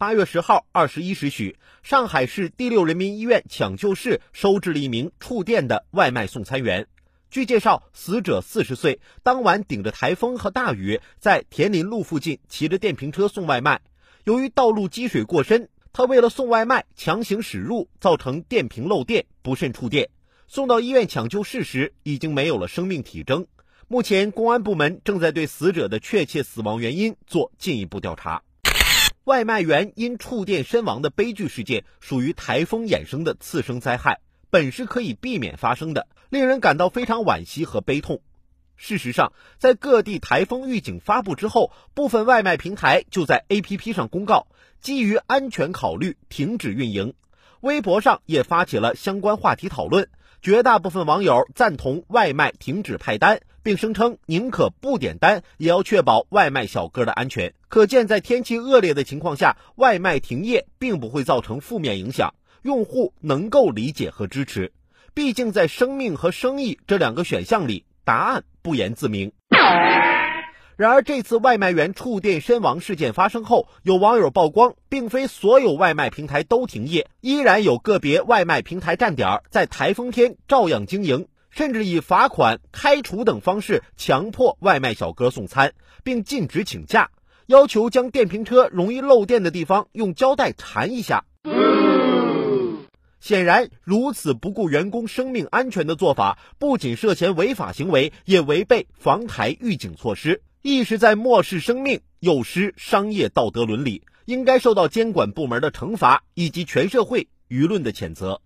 八月十号二十一时许，上海市第六人民医院抢救室收治了一名触电的外卖送餐员。据介绍，死者四十岁，当晚顶着台风和大雨，在田林路附近骑着电瓶车送外卖。由于道路积水过深，他为了送外卖强行驶入，造成电瓶漏电，不慎触电。送到医院抢救室时，已经没有了生命体征。目前，公安部门正在对死者的确切死亡原因做进一步调查。外卖员因触电身亡的悲剧事件，属于台风衍生的次生灾害，本是可以避免发生的，令人感到非常惋惜和悲痛。事实上，在各地台风预警发布之后，部分外卖平台就在 APP 上公告，基于安全考虑停止运营。微博上也发起了相关话题讨论。绝大部分网友赞同外卖停止派单，并声称宁可不点单，也要确保外卖小哥的安全。可见，在天气恶劣的情况下，外卖停业并不会造成负面影响，用户能够理解和支持。毕竟，在生命和生意这两个选项里，答案不言自明。然而，这次外卖员触电身亡事件发生后，有网友曝光，并非所有外卖平台都停业，依然有个别外卖平台站点在台风天照样经营，甚至以罚款、开除等方式强迫外卖小哥送餐，并禁止请假，要求将电瓶车容易漏电的地方用胶带缠一下。显然，如此不顾员工生命安全的做法，不仅涉嫌违法行为，也违背防台预警措施。亦是在漠视生命，有失商业道德伦理，应该受到监管部门的惩罚以及全社会舆论的谴责。